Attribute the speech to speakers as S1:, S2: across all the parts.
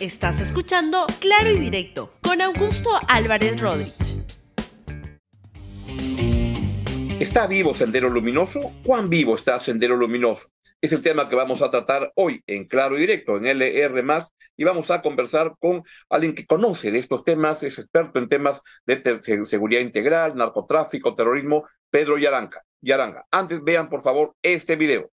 S1: Estás escuchando Claro y Directo con Augusto Álvarez Rodríguez.
S2: ¿Está vivo Sendero Luminoso? ¿Cuán vivo está Sendero Luminoso? Es el tema que vamos a tratar hoy en Claro y Directo, en LR, y vamos a conversar con alguien que conoce de estos temas, es experto en temas de seguridad integral, narcotráfico, terrorismo, Pedro Yaranga. Yaranga. Antes vean, por favor, este video.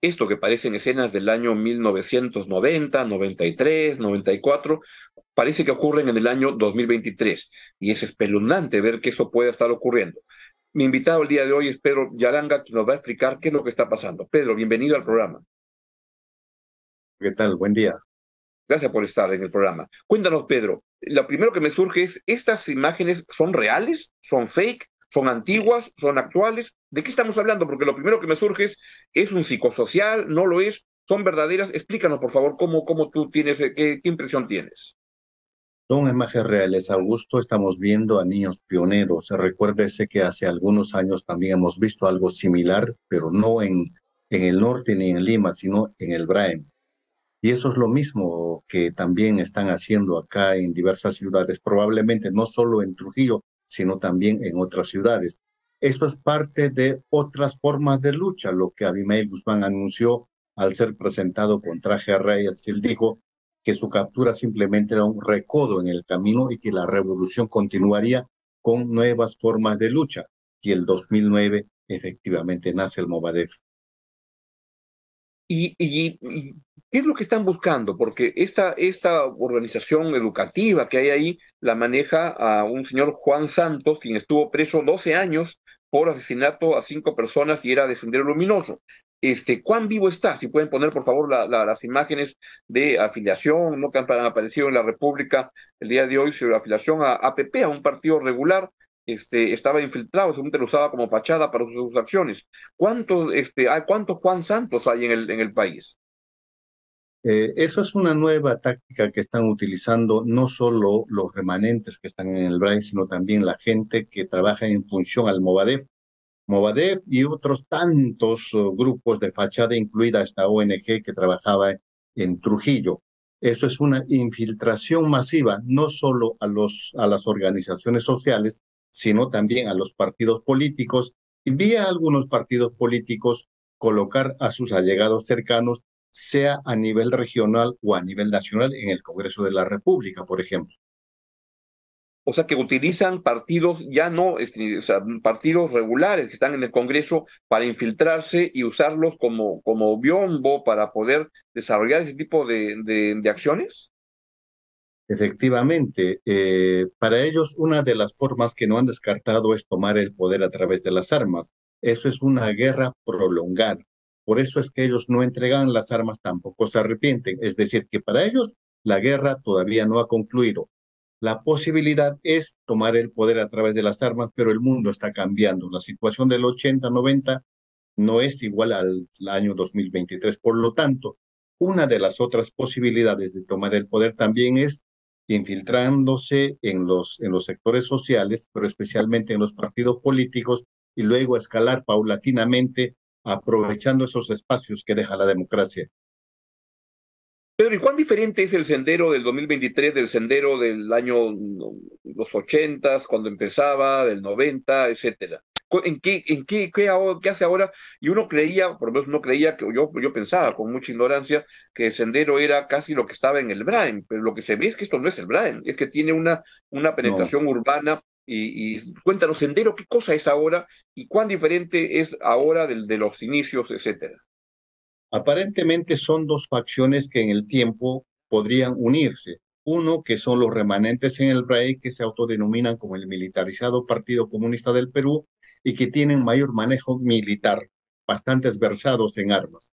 S2: Esto que parecen escenas del año 1990, 93, 94, parece que ocurren en el año 2023 y es espeluznante ver que eso pueda estar ocurriendo. Mi invitado el día de hoy es Pedro Yaranga, que nos va a explicar qué es lo que está pasando. Pedro, bienvenido al programa.
S3: ¿Qué tal? Buen día.
S2: Gracias por estar en el programa. Cuéntanos, Pedro, lo primero que me surge es, ¿estas imágenes son reales? ¿Son fake? ¿Son antiguas? ¿Son actuales? ¿De qué estamos hablando? Porque lo primero que me surge es, ¿es un psicosocial? ¿No lo es? ¿Son verdaderas? Explícanos, por favor, cómo, cómo tú tienes, qué, impresión tienes.
S3: Son imágenes reales, Augusto. Estamos viendo a niños pioneros. Recuérdese que hace algunos años también hemos visto algo similar, pero no en, en el norte ni en Lima, sino en el Braem. Y eso es lo mismo que también están haciendo acá en diversas ciudades, probablemente no solo en Trujillo, sino también en otras ciudades. Esto es parte de otras formas de lucha, lo que Abimael Guzmán anunció al ser presentado con traje a reyes. Él dijo que su captura simplemente era un recodo en el camino y que la revolución continuaría con nuevas formas de lucha. Y el 2009 efectivamente nace el Movadef.
S2: ¿Y, y, qué es lo que están buscando? Porque esta, esta organización educativa que hay ahí la maneja a un señor Juan Santos, quien estuvo preso 12 años por asesinato a cinco personas y era de Sendero Luminoso. Este, ¿Cuán vivo está? Si pueden poner, por favor, las imágenes de afiliación, ¿no? que han aparecido en la República el día de hoy sobre afiliación a APP, a un partido regular, este, estaba infiltrado, según lo usaba como fachada para sus, acciones. ¿Cuántos, este, hay, ¿Cuántos Juan Santos hay en el, en el país?
S3: Eh, eso es una nueva táctica que están utilizando no solo los remanentes que están en el BRAE, sino también la gente que trabaja en función al Movadef. Movadef y otros tantos uh, grupos de fachada, incluida esta ONG que trabajaba en Trujillo. Eso es una infiltración masiva, no solo a, los, a las organizaciones sociales, sino también a los partidos políticos y vía algunos partidos políticos colocar a sus allegados cercanos, sea a nivel regional o a nivel nacional en el Congreso de la República, por ejemplo.
S2: O sea, que utilizan partidos ya no, este, o sea, partidos regulares que están en el Congreso para infiltrarse y usarlos como, como biombo para poder desarrollar ese tipo de, de acciones.
S3: Efectivamente, eh, para ellos una de las formas que no han descartado es tomar el poder a través de las armas. Eso es una guerra prolongada. Por eso es que ellos no entregan las armas, tampoco se arrepienten. Es decir, que para ellos la guerra todavía no ha concluido. La posibilidad es tomar el poder a través de las armas, pero el mundo está cambiando. La situación del 80-90 no es igual al año 2023. Por lo tanto, una de las otras posibilidades de tomar el poder también es infiltrándose en los, en los sectores sociales, pero especialmente en los partidos políticos, y luego escalar paulatinamente, aprovechando esos espacios que deja la democracia.
S2: Pedro, ¿y cuán diferente es el sendero del 2023 del sendero del año los 80, cuando empezaba, del 90, etcétera? en qué, en qué, qué, hace ahora. Y uno creía, por lo menos uno creía, que yo, yo pensaba con mucha ignorancia, que el sendero era casi lo que estaba en el Brain, pero lo que se ve es que esto no es el Brain, es que tiene una, una penetración urbana. Y, cuéntanos, sendero, ¿qué cosa es ahora y cuán diferente es ahora del, de los inicios, etcétera?
S3: Aparentemente son dos facciones que en el tiempo podrían unirse. Uno, que son los remanentes en el BRAE, que se autodenominan como el militarizado Partido Comunista del Perú y que tienen mayor manejo militar, bastantes versados en armas.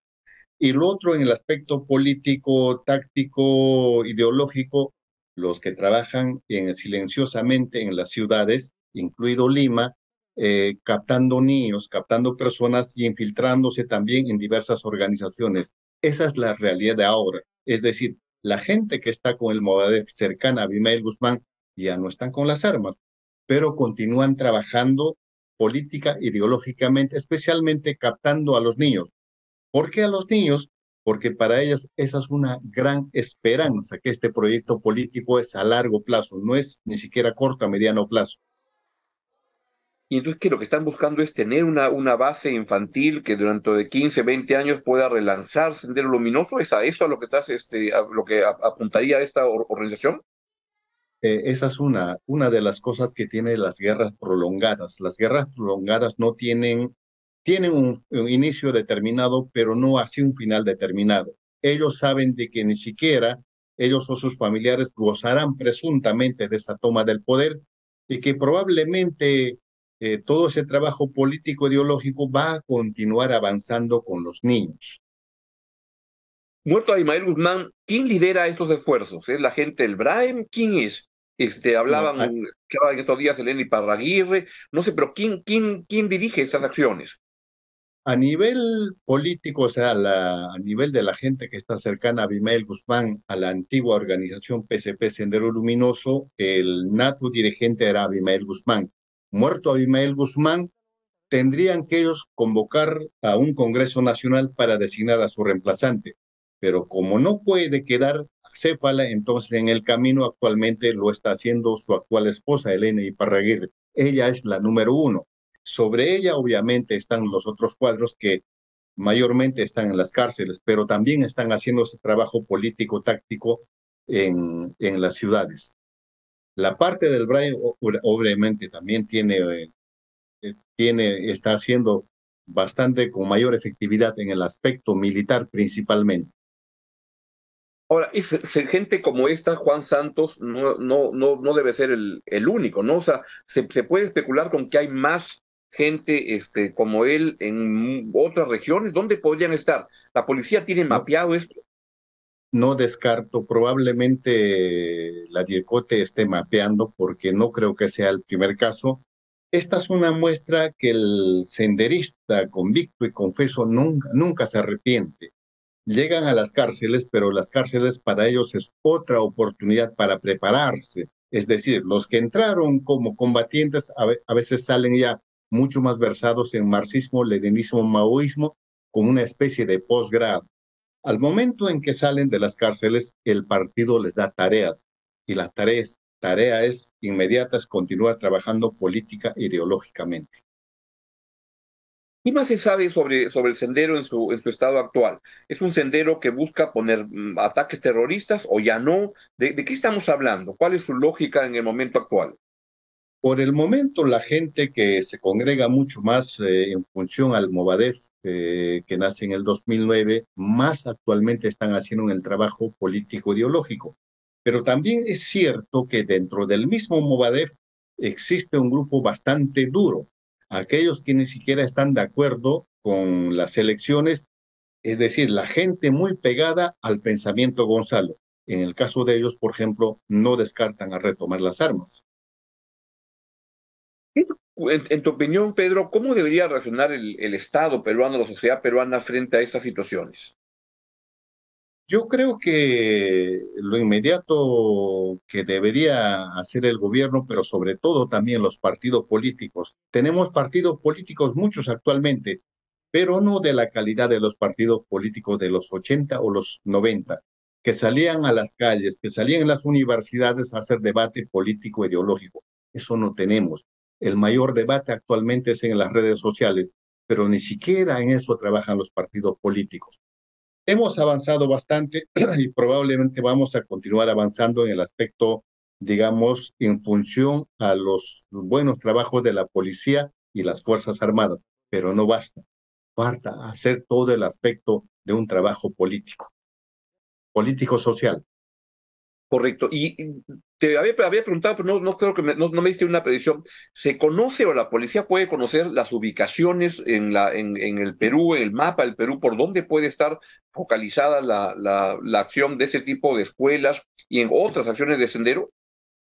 S3: Y lo otro en el aspecto político, táctico, ideológico, los que trabajan en, silenciosamente en las ciudades, incluido Lima, eh, captando niños, captando personas y infiltrándose también en diversas organizaciones. Esa es la realidad de ahora. Es decir, la gente que está con el Movadef cercana a Abimael Guzmán ya no están con las armas, pero continúan trabajando política, ideológicamente, especialmente captando a los niños. ¿Por qué a los niños? Porque para ellas esa es una gran esperanza, que este proyecto político es a largo plazo, no es ni siquiera corto a mediano plazo.
S2: Y entonces que lo que están buscando es tener una, una base infantil que durante de 15, 20 años pueda relanzar Sendero Luminoso. ¿Es a eso a lo que estás, este, a lo que apuntaría esta organización?
S3: Eh, esa es una, una de las cosas que tiene las guerras prolongadas. Las guerras prolongadas no tienen, tienen un, un inicio determinado, pero no así un final determinado. Ellos saben de que ni siquiera ellos o sus familiares gozarán presuntamente de esa toma del poder y que probablemente eh, todo ese trabajo político ideológico va a continuar avanzando con los niños.
S2: Muerto a Ismael Guzmán, ¿quién lidera estos esfuerzos? ¿Es la gente del Braem? ¿Quién es? Este, hablaban, en estos días Eleni Parraguirre, no sé, pero ¿quién, quién, quién dirige estas acciones?
S3: A nivel político, o sea, a nivel de la gente que está cercana a Abimael Guzmán, a la antigua organización PCP Sendero Luminoso, el nato dirigente era Abimael Guzmán muerto Abimael Guzmán, tendrían que ellos convocar a un Congreso Nacional para designar a su reemplazante. Pero como no puede quedar Cépala, entonces en el camino actualmente lo está haciendo su actual esposa, Elena Iparraguirre. Ella es la número uno. Sobre ella, obviamente, están los otros cuadros que mayormente están en las cárceles, pero también están haciendo ese trabajo político táctico en, en las ciudades. La parte del Braille obviamente también tiene, eh, tiene, está haciendo bastante con mayor efectividad en el aspecto militar principalmente.
S2: Ahora, es, gente como esta, Juan Santos, no, no, no, no debe ser el, el único, ¿no? O sea, se, se, puede especular con que hay más gente este, como él en otras regiones. ¿Dónde podrían estar? ¿La policía tiene mapeado esto?
S3: no descarto, probablemente la DIECOTE esté mapeando porque no creo que sea el primer caso. Esta es una muestra que el senderista convicto y confeso nunca, nunca se arrepiente. Llegan a las cárceles, pero las cárceles para ellos es otra oportunidad para prepararse. Es decir, los que entraron como combatientes a veces salen ya mucho más versados en marxismo, leninismo, maoísmo, con una especie de posgrado. Al momento en que salen de las cárceles, el partido les da tareas y la tarea es, tarea es inmediata, continuar trabajando política ideológicamente.
S2: ¿Qué más se sabe sobre, sobre el sendero en su, estado actual? ¿Es un sendero que busca poner mm, ataques terroristas o ya no? ¿De, ¿De, qué estamos hablando? ¿Cuál es su lógica en el momento actual?
S3: Por el momento, la gente que se congrega mucho más eh, en función al Movadef eh, que nace en el 2009, más actualmente están haciendo el trabajo político ideológico. Pero también es cierto que dentro del mismo Movadef existe un grupo bastante duro, aquellos que ni siquiera están de acuerdo con las elecciones, es decir, la gente muy pegada al pensamiento Gonzalo. En el caso de ellos, por ejemplo, no descartan a retomar las armas.
S2: En, tu opinión, Pedro, ¿cómo debería reaccionar el, el, Estado peruano, la sociedad peruana frente a estas situaciones?
S3: Yo creo que lo inmediato que debería hacer el gobierno, pero sobre todo también los partidos políticos. Tenemos partidos políticos muchos actualmente, pero no de la calidad de los partidos políticos de los 80 o los 90, que salían a las calles, que salían en las universidades a hacer debate político ideológico. Eso no tenemos. El mayor debate actualmente es en las redes sociales, pero ni siquiera en eso trabajan los partidos políticos. Hemos avanzado bastante y probablemente vamos a continuar avanzando en el aspecto, digamos, en función a los buenos trabajos de la policía y las Fuerzas Armadas, pero no basta. Falta hacer todo el aspecto de un trabajo político, político-social.
S2: Correcto. Y te había, había preguntado, pero no, no creo que me, no, me diste una predicción. ¿Se conoce o la policía puede conocer las ubicaciones en, la, en, en el Perú, en el mapa del Perú, por dónde puede estar focalizada la, la, la acción de ese tipo de escuelas y en otras acciones de sendero?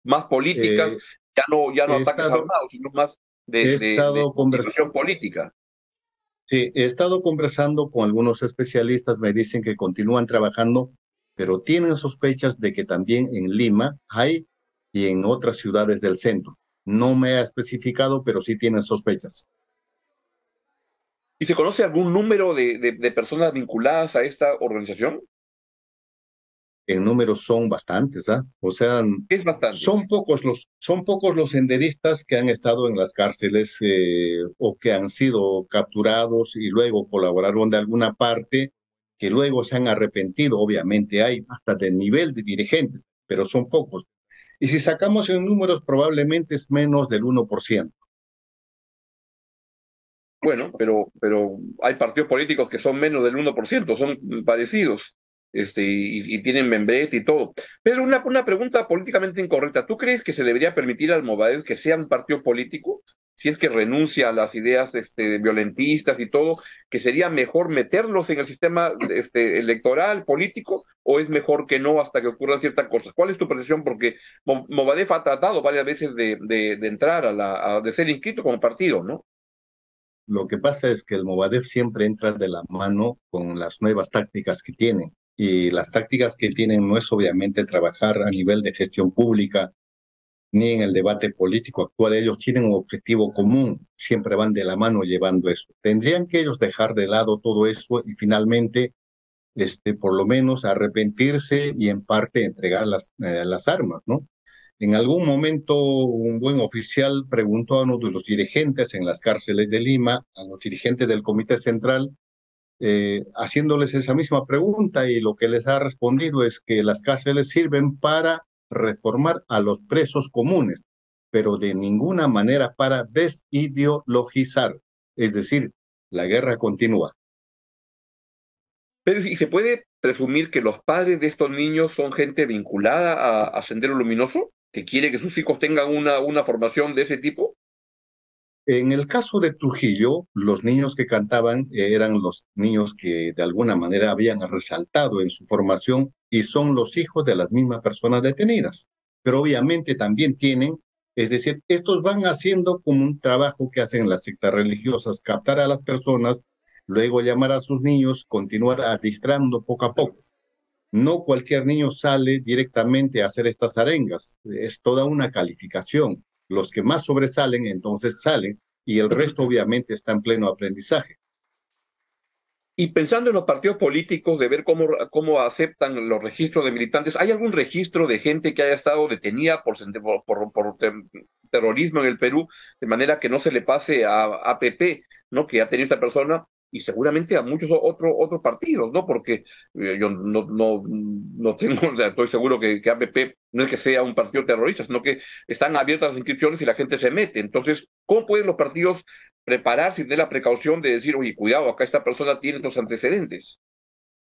S2: Más políticas, eh, ya no, ya no ataques armados, sino más de, de, de política.
S3: Sí, he estado conversando con algunos especialistas, me dicen que continúan trabajando pero tienen sospechas de que también en Lima hay y en otras ciudades del centro. No me ha especificado, pero sí tienen sospechas.
S2: ¿Y se conoce algún número de, de, personas vinculadas a esta organización?
S3: En números son bastantes, ¿ah? O sea,
S2: es bastante?
S3: son pocos los son pocos los senderistas que han estado en las cárceles eh, o que han sido capturados y luego colaboraron de alguna parte que luego se han arrepentido, obviamente hay hasta del nivel de dirigentes, pero son pocos. Y si sacamos en números, probablemente es menos del 1%.
S2: Bueno, pero, pero hay partidos políticos que son menos del 1%, son parecidos este, y, tienen membrete y todo. Pero una, una pregunta políticamente incorrecta. ¿Tú crees que se debería permitir al Movadez que sea un partido político? Si es que renuncia a las ideas este, violentistas y todo, que sería mejor meterlos en el sistema este, electoral, político, o es mejor que no hasta que ocurran ciertas cosas? ¿Cuál es tu percepción? Porque Movadef ha tratado varias veces de, de, entrar a la, de ser inscrito como partido, ¿no?
S3: Lo que pasa es que el Movadef siempre entra de la mano con las nuevas tácticas que tienen. Y las tácticas que tienen no es obviamente trabajar a nivel de gestión pública, ni en el debate político actual. Ellos tienen un objetivo común, siempre van de la mano llevando eso. Tendrían que ellos dejar de lado todo eso y finalmente, este, por lo menos, arrepentirse y en parte entregar las, eh, las armas, ¿no? En algún momento un buen oficial preguntó a uno de los dirigentes en las cárceles de Lima, a los dirigentes del Comité Central, eh, haciéndoles esa misma pregunta y lo que les ha respondido es que las cárceles sirven para reformar a los presos comunes, pero de ninguna manera para desideologizar. Es decir, la guerra continúa.
S2: Pero ¿y se puede presumir que los padres de estos niños son gente vinculada a, Sendero Luminoso? ¿Que quiere que sus hijos tengan una, una formación de ese tipo?
S3: En el caso de Trujillo, los niños que cantaban eran los niños que de alguna manera habían resaltado en su formación y son los hijos de las mismas personas detenidas. Pero obviamente también tienen, es decir, estos van haciendo como un trabajo que hacen las sectas religiosas, captar a las personas, luego llamar a sus niños, continuar adistrando poco a poco. No cualquier niño sale directamente a hacer estas arengas, es toda una calificación. Los que más sobresalen entonces salen y el resto obviamente está en pleno aprendizaje.
S2: Y pensando en los partidos políticos, de ver cómo, cómo aceptan los registros de militantes, ¿hay algún registro de gente que haya estado detenida por, por, por, terrorismo en el Perú, de manera que no se le pase a APP, ¿no? que ha tenido esta persona y seguramente a muchos otros otros partidos, ¿no? Porque eh, yo no, no, no tengo, estoy seguro que, que APP no es que sea un partido terrorista, sino que están abiertas las inscripciones y la gente se mete. Entonces, ¿cómo pueden los partidos prepararse y tener la precaución de decir, oye, cuidado, acá esta persona tiene los antecedentes?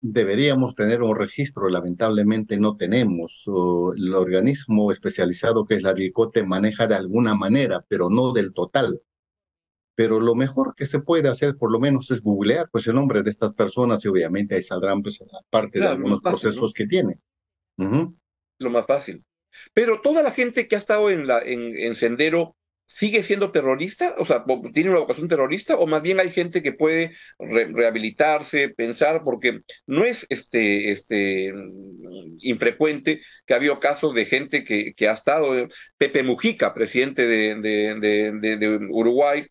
S3: Deberíamos tener un registro, lamentablemente no tenemos. El organismo especializado que es la DICOTE maneja de alguna manera, pero no del total pero lo mejor que se puede hacer por lo menos es googlear pues el nombre de estas personas y obviamente ahí saldrán pues parte de algunos procesos que tiene.
S2: Lo más fácil. Pero toda la gente que ha estado en, la, en, Sendero sigue siendo terrorista, o sea, tiene una vocación terrorista, o más bien hay gente que puede rehabilitarse, pensar, porque no es este, este infrecuente que ha habido casos de gente que, que ha estado, Pepe Mujica, presidente de, de, de Uruguay,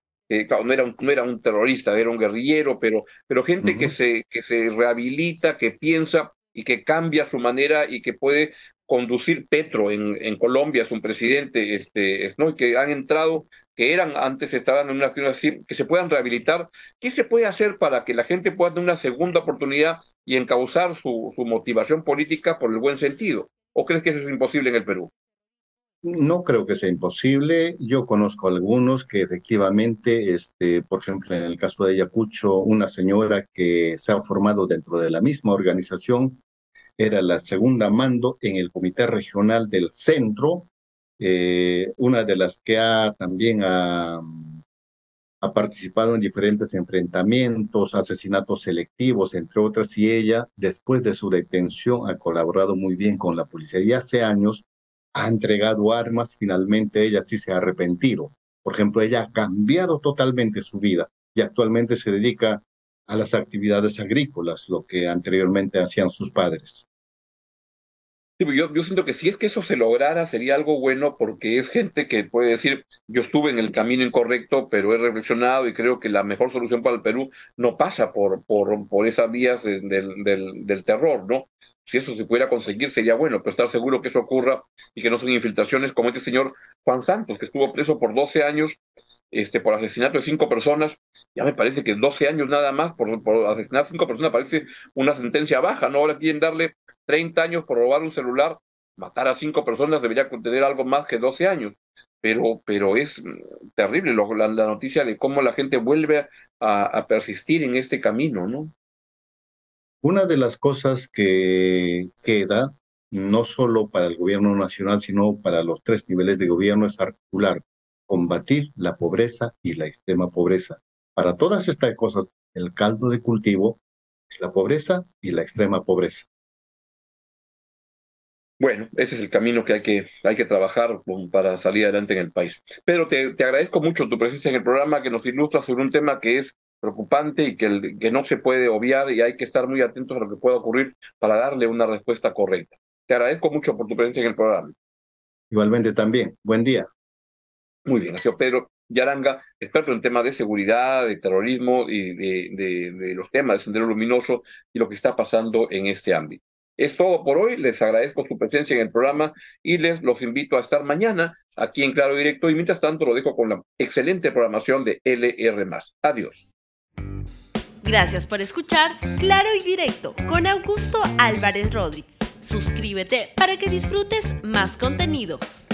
S2: claro, no era, un, no era un terrorista, era un guerrillero, pero, pero gente que, se, que se rehabilita, que piensa y que cambia su manera y que puede conducir Petro en, en Colombia, es un presidente, este, es, ¿no? que han entrado, que eran antes, estaban en una así, que se puedan rehabilitar. ¿Qué se puede hacer para que la gente pueda tener una segunda oportunidad y encauzar su, su motivación política por el buen sentido? ¿O crees que eso es imposible en el Perú?
S3: No creo que sea imposible. Yo conozco algunos que efectivamente, este, por ejemplo, en el caso de Ayacucho, una señora que se ha formado dentro de la misma organización, era la segunda mando en el Comité Regional del Centro, eh, una de las que ha también ha, ha participado en diferentes enfrentamientos, asesinatos selectivos, entre otras, y ella, después de su detención, ha colaborado muy bien con la policía y hace años ha entregado armas, finalmente ella sí se ha arrepentido. Por ejemplo, ella ha cambiado totalmente su vida y actualmente se dedica a las actividades agrícolas, lo que anteriormente hacían sus padres.
S2: Pues yo, yo siento que si es que eso se lograra sería algo bueno porque es gente que puede decir, yo estuve en el camino incorrecto, pero he reflexionado y creo que la mejor solución para el Perú no pasa por, por, por esas vías del, del, del terror, ¿no? si eso se pudiera conseguir sería bueno, pero estar seguro que eso ocurra y que no son infiltraciones como este señor Juan Santos, que estuvo preso por 12 años este, por asesinato de cinco personas. Ya me parece que 12 años nada más por, por asesinar a cinco personas parece una sentencia baja, ¿no? Ahora quieren darle 30 años por robar un celular, matar a cinco personas debería contener algo más que 12 años. Pero, pero es terrible la, noticia de cómo la gente vuelve a persistir en este camino, ¿no?
S3: Una de las cosas que queda, no solo para el gobierno nacional, sino para los tres niveles de gobierno, es articular, combatir la pobreza y la extrema pobreza. Para todas estas cosas, el caldo de cultivo es la pobreza y la extrema pobreza.
S2: Bueno, ese es el camino que hay que, hay que trabajar para salir adelante en el país. Pero te, te agradezco mucho tu presencia en el programa que nos ilustra sobre un tema que es preocupante y que, que no se puede obviar y hay que estar muy atentos a lo que pueda ocurrir para darle una respuesta correcta. Te agradezco mucho por tu presencia en el programa.
S3: Igualmente también. Buen día.
S2: Muy bien, gracias Pedro Yaranga, experto en temas de seguridad, de terrorismo y de, de, los temas de Sendero Luminoso y lo que está pasando en este ámbito. Es todo por hoy, les agradezco su presencia en el programa y les los invito a estar mañana aquí en Claro Directo y mientras tanto lo dejo con la excelente programación de LR. Adiós.
S1: Gracias por escuchar Claro y Directo con Augusto Álvarez Rodríguez. Suscríbete para que disfrutes más contenidos.